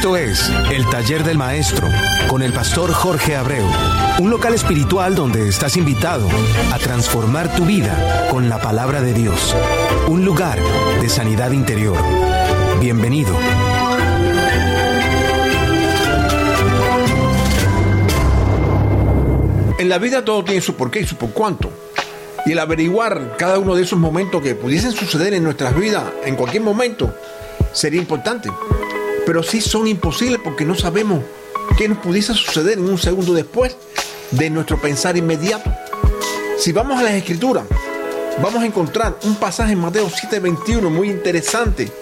Esto es El Taller del Maestro con el pastor Jorge Abreu, un local espiritual donde estás invitado a transformar tu vida con la palabra de Dios, un lugar de sanidad interior. Bienvenido. En la vida todo tiene su porqué y su por cuánto. Y el averiguar cada uno de esos momentos que pudiesen suceder en nuestras vidas en cualquier momento sería importante. Pero sí son imposibles porque no sabemos qué nos pudiese suceder en un segundo después de nuestro pensar inmediato. Si vamos a las escrituras, vamos a encontrar un pasaje en Mateo 7:21 muy interesante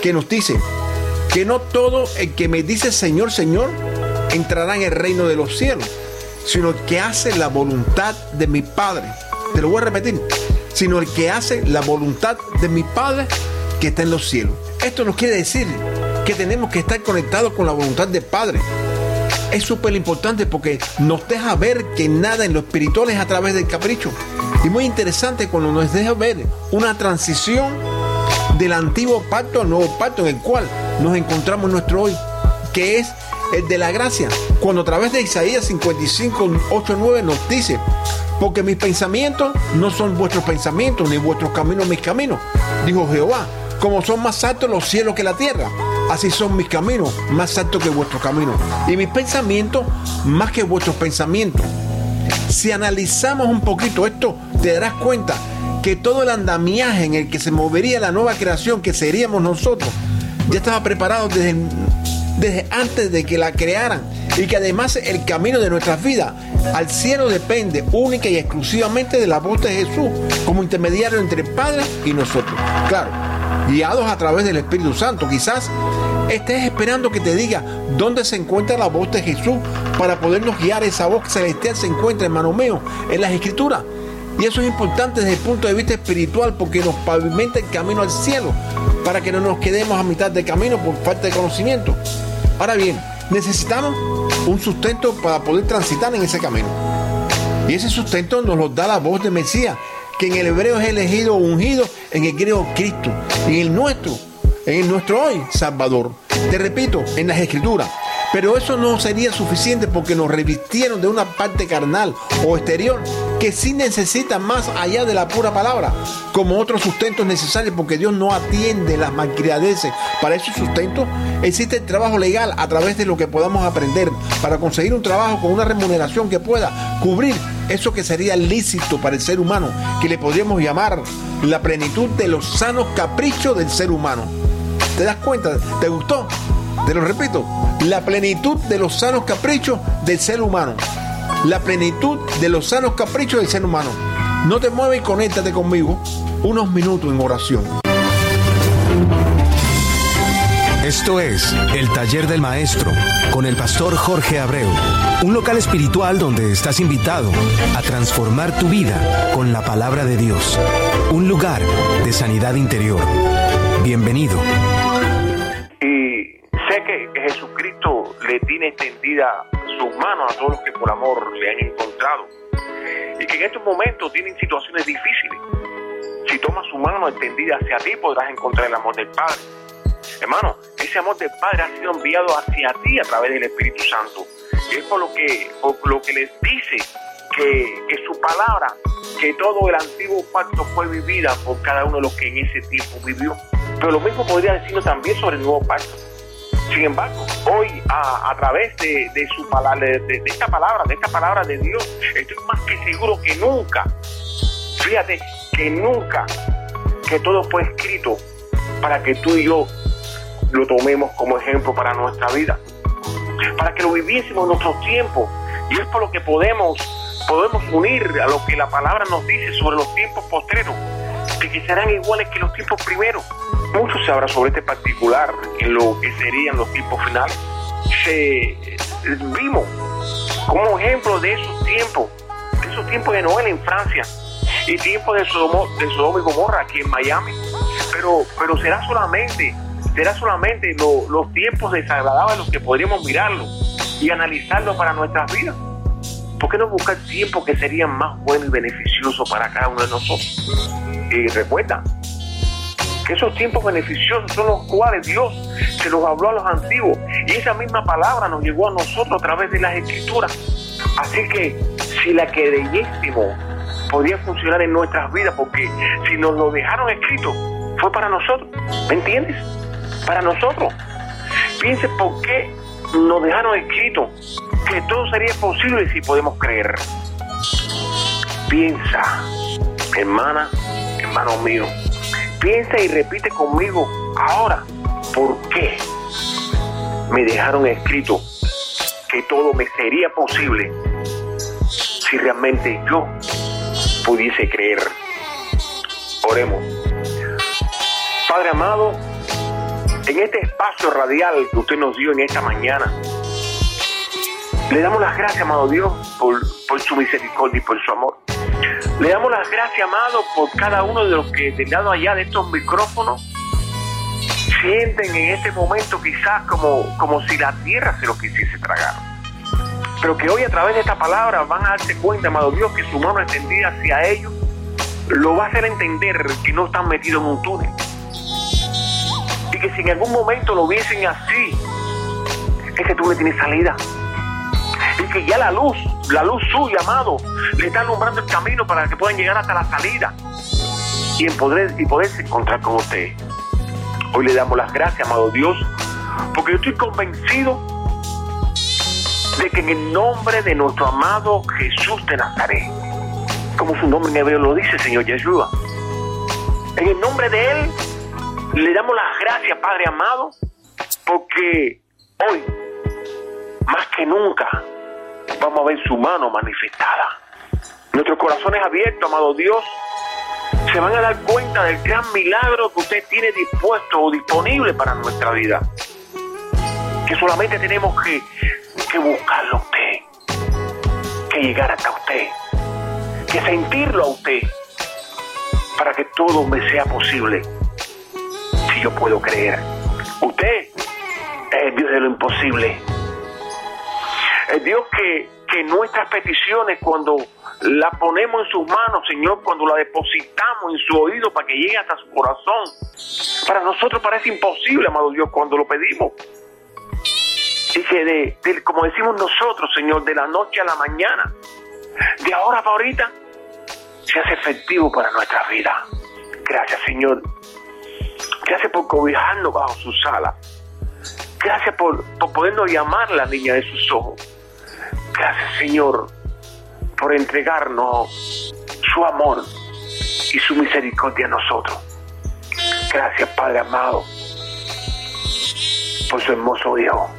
que nos dice que no todo el que me dice Señor, Señor entrará en el reino de los cielos, sino el que hace la voluntad de mi Padre. Te lo voy a repetir, sino el que hace la voluntad de mi Padre que está en los cielos. Esto nos quiere decir que tenemos que estar conectados con la voluntad del Padre. Es súper importante porque nos deja ver que nada en lo espiritual es a través del capricho. Y muy interesante cuando nos deja ver una transición del antiguo pacto al nuevo pacto en el cual nos encontramos nuestro hoy, que es el de la gracia. Cuando a través de Isaías 55, 8, 9 nos dice, porque mis pensamientos no son vuestros pensamientos, ni vuestros caminos mis caminos, dijo Jehová, como son más altos los cielos que la tierra así son mis caminos, más altos que vuestros caminos. Y mis pensamientos, más que vuestros pensamientos. Si analizamos un poquito esto, te darás cuenta que todo el andamiaje en el que se movería la nueva creación que seríamos nosotros, ya estaba preparado desde, desde antes de que la crearan. Y que además el camino de nuestras vidas al cielo depende única y exclusivamente de la voz de Jesús como intermediario entre el Padre y nosotros. Claro, guiados a través del Espíritu Santo. Quizás estés esperando que te diga dónde se encuentra la voz de Jesús para podernos guiar. Esa voz celestial se encuentra, hermano mío, en las Escrituras. Y eso es importante desde el punto de vista espiritual porque nos pavimenta el camino al cielo para que no nos quedemos a mitad de camino por falta de conocimiento. Ahora bien, necesitamos un sustento para poder transitar en ese camino. Y ese sustento nos lo da la voz de Mesías, que en el hebreo es elegido o ungido, en el griego Cristo, en el nuestro, en el nuestro hoy Salvador. Te repito, en las escrituras. Pero eso no sería suficiente porque nos revistieron de una parte carnal o exterior que sí necesita más allá de la pura palabra, como otros sustentos necesarios porque Dios no atiende las malcriadeces. Para esos sustentos existe el trabajo legal a través de lo que podamos aprender para conseguir un trabajo con una remuneración que pueda cubrir eso que sería lícito para el ser humano, que le podríamos llamar la plenitud de los sanos caprichos del ser humano. ¿Te das cuenta? ¿Te gustó? Te lo repito, la plenitud de los sanos caprichos del ser humano. La plenitud de los sanos caprichos del ser humano. No te mueves y conéctate conmigo unos minutos en oración. Esto es El Taller del Maestro con el pastor Jorge Abreu, un local espiritual donde estás invitado a transformar tu vida con la palabra de Dios, un lugar de sanidad interior. Bienvenido. Extendida sus manos a todos los que por amor le han encontrado y que en estos momentos tienen situaciones difíciles. Si tomas su mano extendida hacia ti podrás encontrar el amor del Padre. Hermano, ese amor del Padre ha sido enviado hacia ti a través del Espíritu Santo. Y es por lo que, por lo que les dice que, que su palabra, que todo el antiguo pacto fue vivida por cada uno de los que en ese tiempo vivió. Pero lo mismo podría decirnos también sobre el nuevo pacto. Sin embargo, hoy a, través de, su palabra, de, esta palabra, de esta palabra de Dios, estoy más que seguro que nunca, fíjate, que nunca, que todo fue escrito para que tú y yo lo tomemos como ejemplo para nuestra vida, para que lo viviésemos en nuestros tiempos. Y es por lo que podemos, podemos unir a lo que la palabra nos dice sobre los tiempos postreros, que serán iguales que los tiempos primeros. Mucho se habla sobre este particular en lo que serían los tiempos finales. Se vimos como ejemplo de esos tiempos, de esos tiempos de Noel en Francia y tiempos de Sodoma, de Sodoma y Gomorra aquí en Miami. Pero, pero será solamente será solamente lo, los tiempos desagradables los que podríamos mirarlo y analizarlo para nuestras vidas. ¿Por qué no buscar tiempos que serían más buenos y beneficiosos para cada uno de nosotros? Y recuerda, que esos tiempos beneficiosos son los cuales Dios se los habló a los antiguos y esa misma palabra nos llegó a nosotros a través de las escrituras. Así que si la que leyésemos podía funcionar en nuestras vidas, porque si nos lo dejaron escrito, fue para nosotros. ¿Me entiendes? Para nosotros. Piense por qué nos dejaron escrito que todo sería posible si podemos creer. Piensa, hermana, hermano mío, piensa y repite conmigo ahora, ¿por qué me dejaron escrito que todo me sería posible si realmente yo pudiese creer? Oremos. Padre amado, en este espacio radial que usted nos dio en esta mañana, le damos las gracias, amado Dios, por, por su misericordia y por su amor. Le damos las gracias, amado, por cada uno de los que del lado allá de estos micrófonos sienten en este momento quizás como, como si la tierra se lo quisiese tragar. Pero que hoy a través de esta palabra van a darse cuenta, amado Dios, que su mano extendida hacia ellos lo va a hacer entender que no están metidos en un túnel. Y que si en algún momento lo viesen así, ese túnel tiene salida y que ya la luz, la luz suya, amado, le está alumbrando el camino para que puedan llegar hasta la salida y, en y poderse encontrar con usted. Hoy le damos las gracias, amado Dios, porque yo estoy convencido de que en el nombre de nuestro amado Jesús de Nazaret, como su nombre en hebreo lo dice, Señor Yeshua, en el nombre de Él le damos las gracias, Padre amado, porque hoy, más que nunca, vamos a ver su mano manifestada. Nuestros corazones abiertos, amado Dios, se van a dar cuenta del gran milagro que usted tiene dispuesto o disponible para nuestra vida. Que solamente tenemos que, que buscarlo a usted, que llegar hasta usted, que sentirlo a usted, para que todo me sea posible. Si yo puedo creer, usted es el Dios de lo imposible Dios que, que nuestras peticiones cuando la ponemos en sus manos, Señor, cuando la depositamos en su oído para que llegue hasta su corazón, para nosotros parece imposible, amado Dios, cuando lo pedimos. Y que, de, como decimos nosotros, Señor, de la noche a la mañana, de ahora para ahorita, se hace efectivo para nuestra vida. Gracias, Señor. Gracias por cobijarnos bajo su sala. Gracias por, por podernos llamar la niña de sus ojos. Gracias Señor por entregarnos su amor y su misericordia a nosotros. Gracias Padre amado por su hermoso Hijo,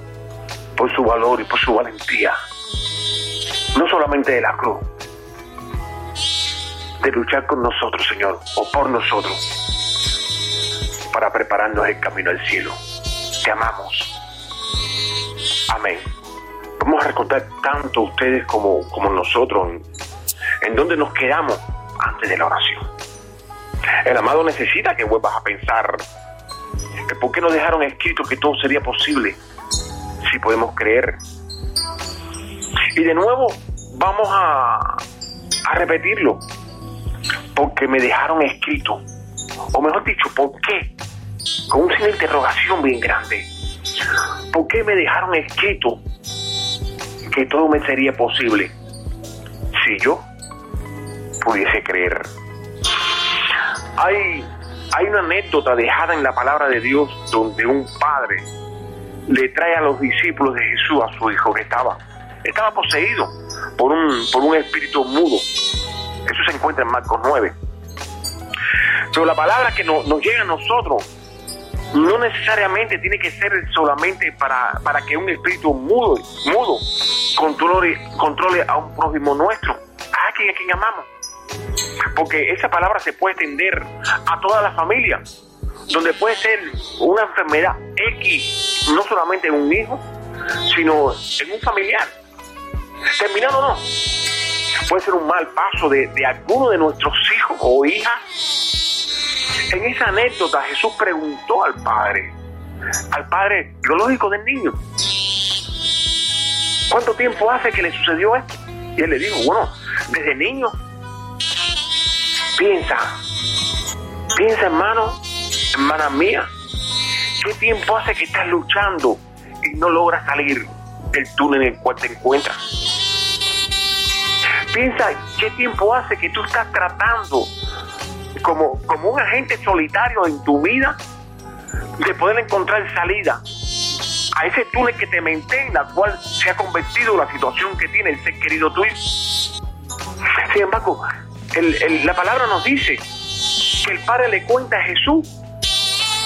por su valor y por su valentía. No solamente de la cruz, de luchar con nosotros, Señor, o por nosotros, para prepararnos el camino al cielo. Te amamos. Amén vamos a recordar tanto ustedes como, como nosotros en, donde nos quedamos antes de la oración. El amado necesita que vuelvas a pensar por qué nos dejaron escrito que todo sería posible si podemos creer. Y de nuevo vamos a, a repetirlo, porque me dejaron escrito, o mejor dicho, ¿por qué? Con un signo interrogación bien grande. ¿Por qué me dejaron escrito que todo me sería posible si yo pudiese creer. Hay, hay una anécdota dejada en la palabra de Dios donde un padre le trae a los discípulos de Jesús a su hijo que estaba, estaba poseído por un, por un espíritu mudo. Eso se encuentra en Marcos 9. Pero la palabra que nos llega a nosotros no necesariamente tiene que ser solamente para, para que un espíritu mudo, mudo controle, controle a un prójimo nuestro, a quien, a quien amamos. Porque esa palabra se puede extender a toda la familia, donde puede ser una enfermedad X, no solamente en un hijo, sino en un familiar. Terminado no. Puede ser un mal paso de, de alguno de nuestros hijos o hijas en esa anécdota Jesús preguntó al padre, al padre biológico del niño, ¿cuánto tiempo hace que le sucedió esto? Y él le dijo, bueno, desde niño. Piensa, piensa hermano, hermana mía, ¿qué tiempo hace que estás luchando y no logras salir del túnel en el cual te encuentras? Piensa qué tiempo hace que tú estás tratando como, como un agente solitario en tu vida de poder encontrar salida a ese túnel que te en la cual se ha convertido la situación que tiene el ser querido tuyo. Sin embargo, la palabra nos dice que el Padre le cuenta a Jesús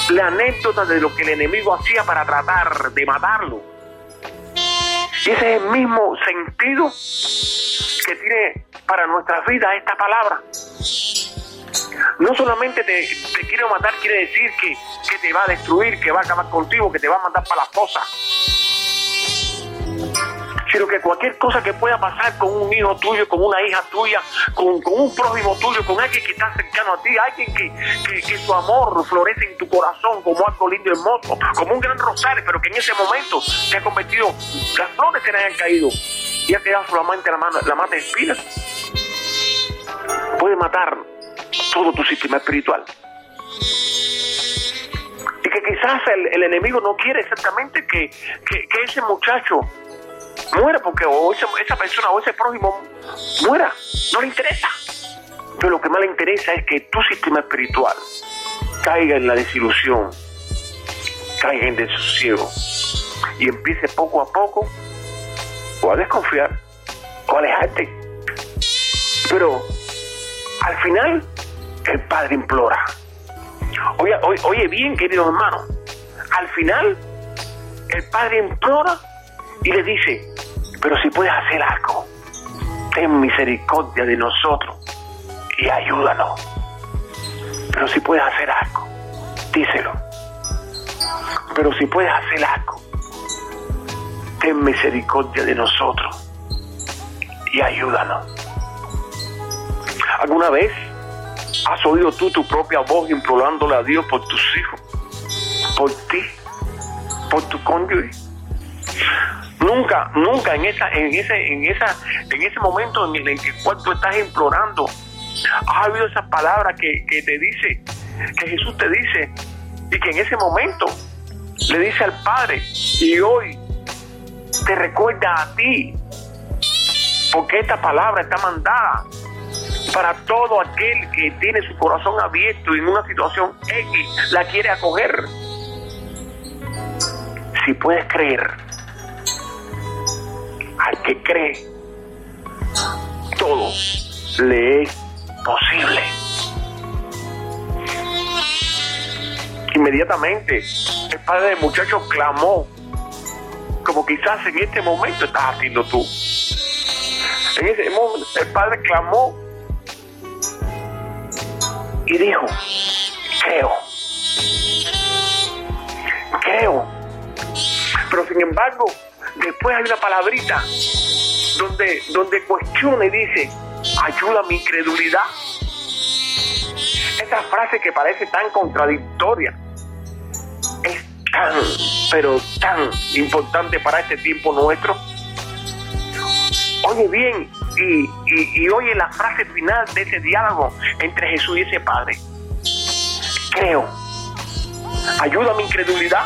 la anécdota de lo que el enemigo hacía para tratar de matarlo. Y ese es el mismo sentido que tiene para nuestras vidas esta palabra. No solamente te, te quiere matar, quiere decir que, que te va a destruir, que va a acabar contigo, que te va a mandar para la fosa sino que cualquier cosa que pueda pasar con un hijo tuyo, con una hija tuya, con, un prójimo tuyo, con alguien que está cercano a ti, alguien que, que, su amor florece en tu corazón como algo lindo y hermoso, como un gran rosario, pero que en ese momento se ha convertido, las flores se le hayan caído y ha quedado solamente la, mano, la mata de espinas, puede matar todo tu sistema espiritual. Y que quizás el, enemigo no quiere exactamente que, que ese muchacho muera porque o esa, persona o ese prójimo muera, no le interesa. Pero lo que más le interesa es que tu sistema espiritual caiga en la desilusión, caiga en desosiego y empiece poco a poco o a desconfiar o a alejarte. Pero al final el Padre implora. Oye, oye, bien, queridos hermanos, al final el Padre implora y le dice, pero si puedes hacer algo, ten misericordia de nosotros y ayúdanos. Pero si puedes hacer algo, díselo. Pero si puedes hacer algo, ten misericordia de nosotros y ayúdanos. ¿Alguna vez has oído tú tu propia voz implorándole a Dios por tus hijos, por ti, por tu cónyuge? Nunca, nunca en esa, en ese, en esa, en ese momento en el que tú estás implorando, has oído esa palabra que, que te dice, que Jesús te dice, y que en ese momento le dice al Padre, y hoy te recuerda a ti, porque esta palabra está mandada para todo aquel que tiene su corazón abierto y en una situación X la quiere acoger. Si puedes creer, al que cree, todo le es posible. Inmediatamente, el padre del muchacho clamó, como quizás en este momento estás haciendo tú. En ese momento, el padre clamó y dijo, creo, creo. Pero sin embargo, después hay una palabrita donde, donde cuestiona y dice, ayuda mi incredulidad. Esa frase que parece tan contradictoria es tan, pero tan importante para este tiempo nuestro. Oye bien y, oye la frase final de ese diálogo entre Jesús y ese Padre. Creo. Ayuda mi incredulidad.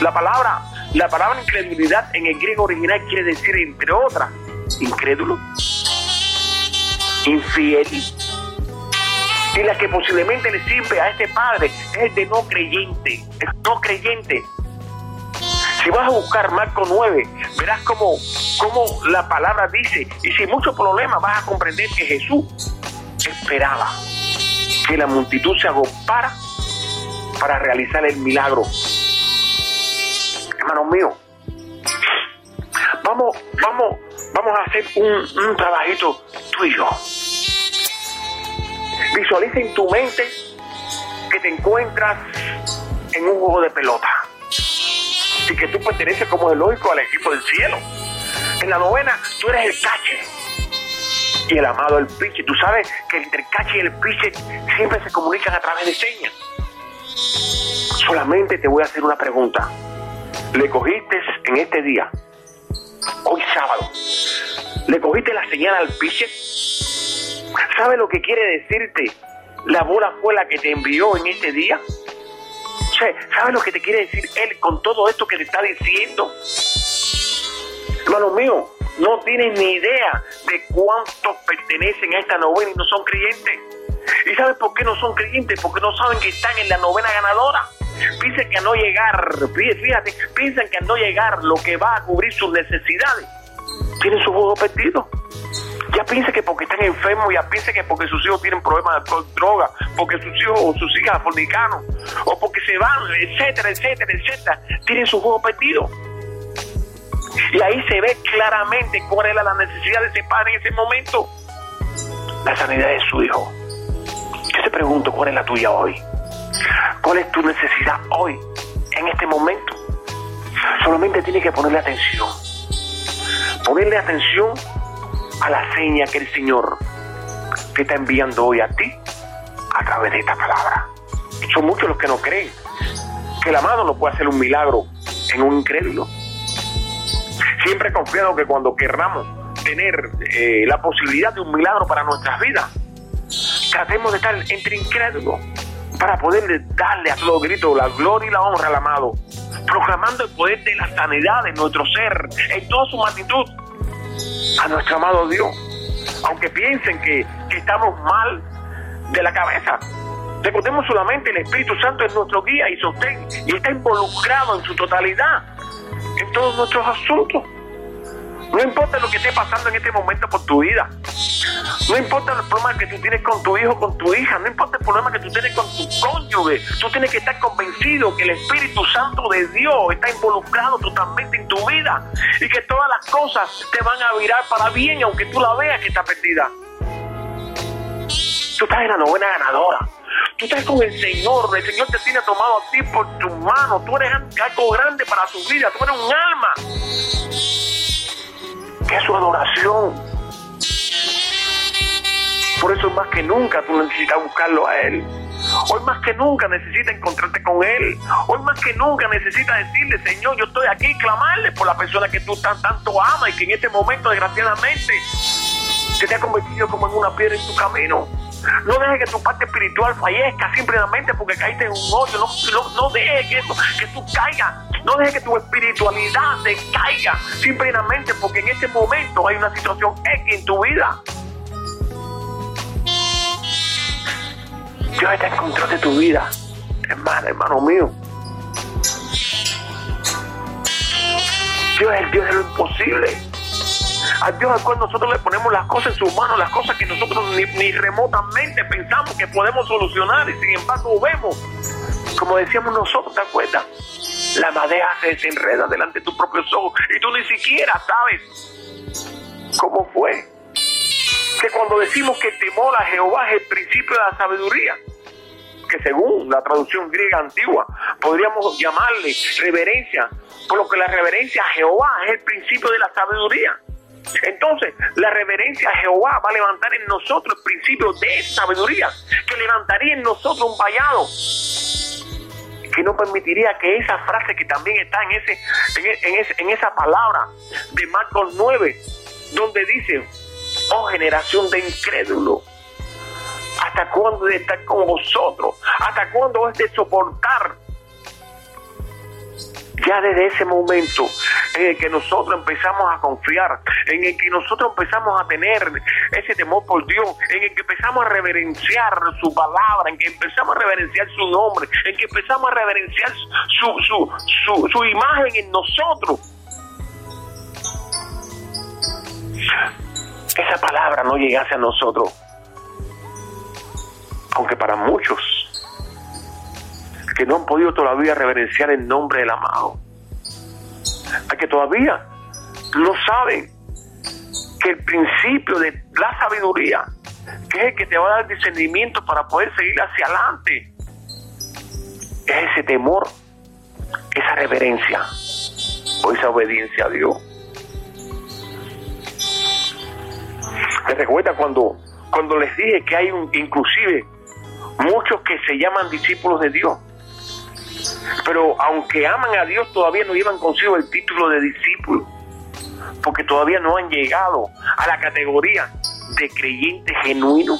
La palabra la palabra incredulidad en el griego original quiere decir, entre otras, incrédulo, infiel. Y la que posiblemente le sirve a este padre es de no creyente, el no creyente. Si vas a buscar Marco 9, verás cómo, cómo la palabra dice, y sin mucho problema vas a comprender que Jesús esperaba que la multitud se agopara para realizar el milagro hermanos míos, vamos, vamos, vamos a hacer un, un trabajito tuyo. Visualiza en tu mente que te encuentras en un juego de pelota y que tú perteneces como el lógico al equipo del cielo. En la novena tú eres el cache y el amado el piche. Tú sabes que entre el cache y el piche siempre se comunican a través de señas. Solamente te voy a hacer una pregunta le cogiste en este día, hoy sábado, le cogiste la señal al piche. ¿Sabe lo que quiere decirte? La bola fue la que te envió en este día. ¿Sabes lo que te quiere decir Él con todo esto que te está diciendo? Hermano mío, no tienes ni idea de cuántos pertenecen a esta novena y no son creyentes. ¿Y sabes por qué no son creyentes? Porque no saben que están en la novena ganadora. Piensan que al no llegar, fíjate, piensan que al no llegar lo que va a cubrir sus necesidades, tienen su juego perdido. Ya piensa que porque están enfermos, ya piensa que porque sus hijos tienen problemas de droga, porque sus hijos o sus hijas fornicanos, o porque se van, etcétera, etcétera, etcétera, tienen su juego perdido. Y ahí se ve claramente cuál era la necesidad de ese padre en ese momento. La sanidad de su hijo. Yo te pregunto, ¿cuál es la tuya hoy? ¿Cuál es tu necesidad hoy, en este momento? Solamente tienes que ponerle atención. Ponerle atención la seña que el Señor te está enviando hoy a ti a través de esta palabra. Son muchos los que no creen que el amado no puede hacer un milagro en un incrédulo. Siempre he confiado que cuando querramos tener eh, la posibilidad de un milagro para nuestras vidas, tratemos de estar entre incrédulos para poder darle a todo grito la gloria y la honra al amado, proclamando el poder de la sanidad de nuestro ser en toda su magnitud a nuestro amado Dios, aunque piensen que, estamos mal de la cabeza. Recordemos solamente el Espíritu Santo es nuestro guía y sostén y está involucrado en su totalidad en todos nuestros asuntos. No importa lo que esté pasando en este momento por tu vida. No importa el problema que tú tienes con tu hijo, con tu hija, no importa el problema que tú tienes con tu cónyuge, tú tienes que estar convencido que el Espíritu Santo de Dios está involucrado totalmente en tu vida y que todas las cosas te van a virar para bien, aunque tú la veas que está perdida. Tú estás en la novena ganadora. Tú estás con el Señor. El Señor te tiene tomado a ti por tu mano. Tú eres algo grande para su vida. Tú eres un alma. Adoración. Por eso más que nunca tú necesitas buscarlo a Él. Hoy más que nunca necesitas encontrarte con Él. Hoy más que nunca necesitas decirle, Señor, yo estoy aquí, clamarle por la persona que tú tan, tanto amas y que en este momento, desgraciadamente, se te ha convertido como en una piedra en tu camino. No dejes que tu parte espiritual fallezca simplemente porque caíste en un hoyo. No, no, dejes que, que tú caigas. No dejes que tu espiritualidad se caiga simplemente porque en este momento hay una situación X en tu vida. Dios está en control de tu vida, hermano, hermano mío. Dios es el Dios de lo imposible. A Dios al cual nosotros le ponemos las cosas en sus manos, las cosas que nosotros ni, remotamente pensamos que podemos solucionar y sin embargo vemos, como decíamos nosotros, ¿te acuerdas? La madera se desenreda delante de tus propios ojos y tú ni siquiera sabes cómo fue que cuando decimos que temor a Jehová es el principio de la sabiduría, que según la traducción griega antigua podríamos llamarle reverencia, por lo que la reverencia a Jehová es el principio de la sabiduría. Entonces, la reverencia a Jehová va a levantar en nosotros el principio de sabiduría, que levantaría en nosotros un vallado, que no permitiría que esa frase que también está en, ese, en, en esa palabra de Marcos 9, donde dice, oh generación de incrédulos, ¿hasta cuándo de estar con vosotros? ¿Hasta cuándo es de soportar? Ya desde ese momento en el que nosotros empezamos a confiar, en el que nosotros empezamos a tener ese temor por Dios, en el que empezamos a reverenciar su palabra, en que empezamos a reverenciar su nombre, en que empezamos a reverenciar su, su, su, imagen en nosotros esa palabra no llegase a nosotros. Aunque para muchos que no han podido todavía reverenciar el nombre del amado, a que todavía no saben que el principio de la sabiduría, que es el que te va a dar discernimiento para poder seguir hacia adelante, es ese temor, esa reverencia o esa obediencia a Dios. ¿Te recuerda cuando, cuando les dije que hay un, inclusive muchos que se llaman discípulos de Dios? Pero aunque aman a Dios, todavía no llevan consigo el título de discípulo, porque todavía no han llegado a la categoría de creyente genuino.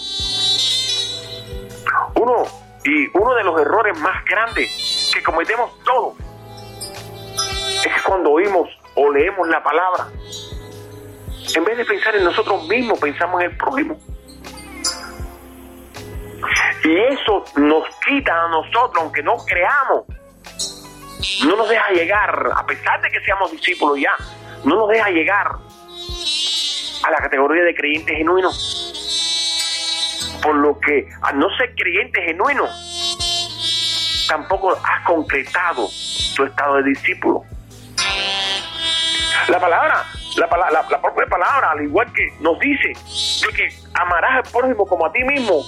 Uno, y uno de los errores más grandes que cometemos todos es que cuando oímos o leemos la palabra, en vez de pensar en nosotros mismos, pensamos en el prójimo. Y eso nos quita a nosotros, aunque no creamos, no nos deja llegar, a pesar de que seamos discípulos ya, no nos deja llegar a la categoría de creyente genuino. Por lo que al no ser creyente genuino, tampoco has concretado tu estado de discípulo. La palabra, la, la, propia palabra, al igual que nos dice que amarás al prójimo como a ti mismo,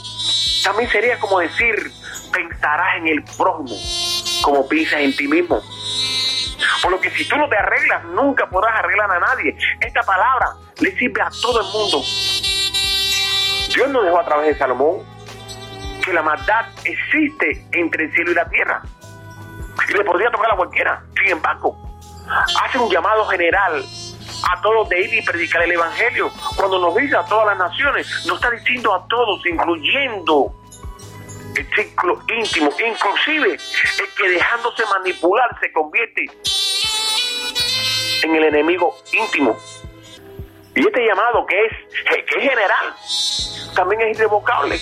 también sería como decir, pensarás en el prójimo como piensas en ti mismo. Por lo que si tú no te arreglas, nunca podrás arreglar a nadie. Esta palabra le sirve a todo el mundo. Dios nos dejó a través de Salomón que la maldad existe entre el cielo y la tierra. Y le podría tocar a cualquiera. Sin embargo, hace un llamado general a todos de ir y predicar el Evangelio. Cuando nos dice a todas las naciones, nos está diciendo a todos, incluyendo círculo íntimo, inclusive el que dejándose manipular se convierte en el enemigo íntimo. Y este llamado que es, que es general, también es irrevocable.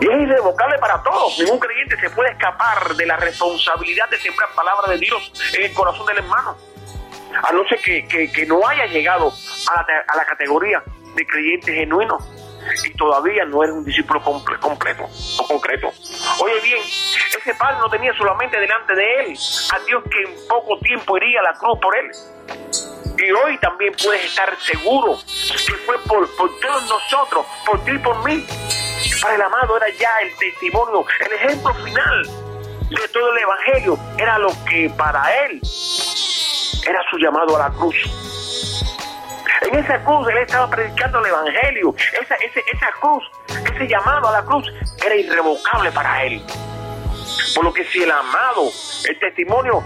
Y es irrevocable para todos. Ningún creyente se puede escapar de la responsabilidad de sembrar palabra de Dios en el corazón del hermano. A no ser que, no haya llegado a la, a la categoría de creyente genuino y todavía no eres un discípulo completo o concreto. Oye bien, ese padre no tenía solamente delante de él a Dios que en poco tiempo iría a la cruz por él. Y hoy también puedes estar seguro que fue por, por todos nosotros, por ti y por mí. Para el amado era ya el testimonio, el ejemplo final de todo el Evangelio. Era lo que para él era su llamado a la cruz. En esa cruz él estaba predicando el Evangelio. Esa, esa cruz, ese llamado a la cruz era irrevocable para él. Por lo que si el amado, el testimonio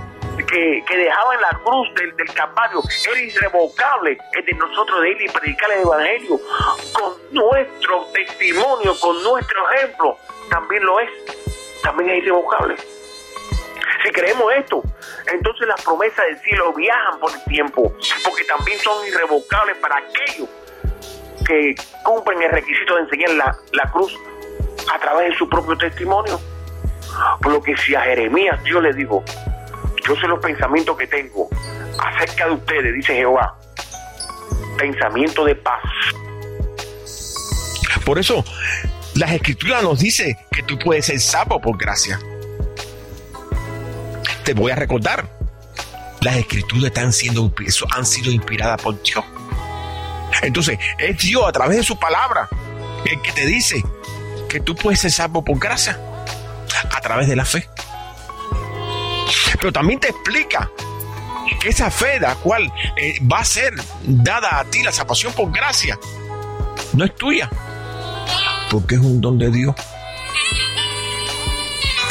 que, dejaba en la cruz del, del Calvario era irrevocable, el de nosotros de ir y predicar el Evangelio con nuestro testimonio, con nuestro ejemplo, también lo es, también es irrevocable. Si creemos esto, entonces las promesas del cielo viajan por el tiempo, porque también son irrevocables para aquellos que cumplen el requisito de enseñar la, la cruz a través de su propio testimonio. Por lo que si a Jeremías Dios le dijo, yo sé los pensamientos que tengo acerca de ustedes, dice Jehová, pensamiento de paz. Por eso, las escrituras nos dice que tú puedes ser sapo por gracia te voy a recordar, las escrituras están siendo, han sido inspiradas por Dios. Entonces, es Dios a través de su palabra el que te dice que tú puedes ser salvo por gracia a través de la fe. Pero también te explica que esa fe, la cual eh, va a ser dada a ti la salvación por gracia, no es tuya, porque es un don de Dios.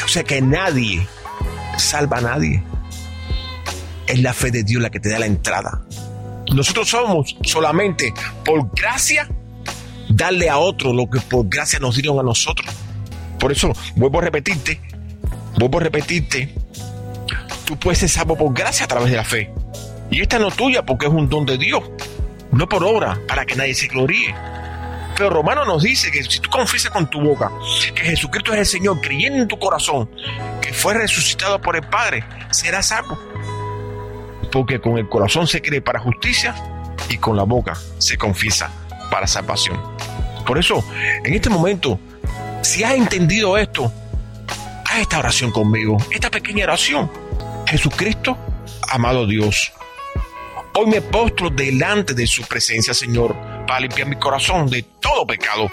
O sea que nadie salva a nadie. Es la fe de Dios la que te da la entrada. Nosotros somos solamente por gracia darle a otro lo que por gracia nos dieron a nosotros. Por eso vuelvo a repetirte, vuelvo a repetirte, tú puedes ser salvo por gracia a través de la fe. Y esta no es tuya porque es un don de Dios, no por obra, para que nadie se gloríe. Pero Romano nos dice que si tú confiesas con tu boca que Jesucristo es el Señor, creyendo en tu corazón que fue resucitado por el Padre, serás salvo. Porque con el corazón se cree para justicia y con la boca se confiesa para salvación. Por eso, en este momento, si has entendido esto, haz esta oración conmigo, esta pequeña oración. Jesucristo, amado Dios, hoy me postro delante de su presencia, Señor para limpiar mi corazón de todo pecado,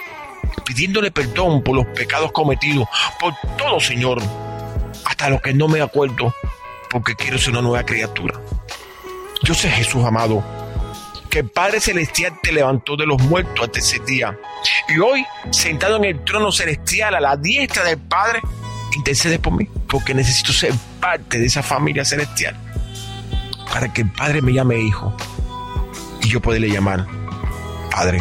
pidiéndole perdón por los pecados cometidos, por todo, Señor, hasta lo que no me acuerdo, porque quiero ser una nueva criatura. Yo sé, Jesús amado, que el Padre Celestial te levantó de los muertos hasta ese día. Y hoy, sentado en el trono celestial a la diestra del Padre, intercede por mí, porque necesito ser parte de esa familia celestial. Para que el Padre me llame hijo y yo poderle llamar Padre.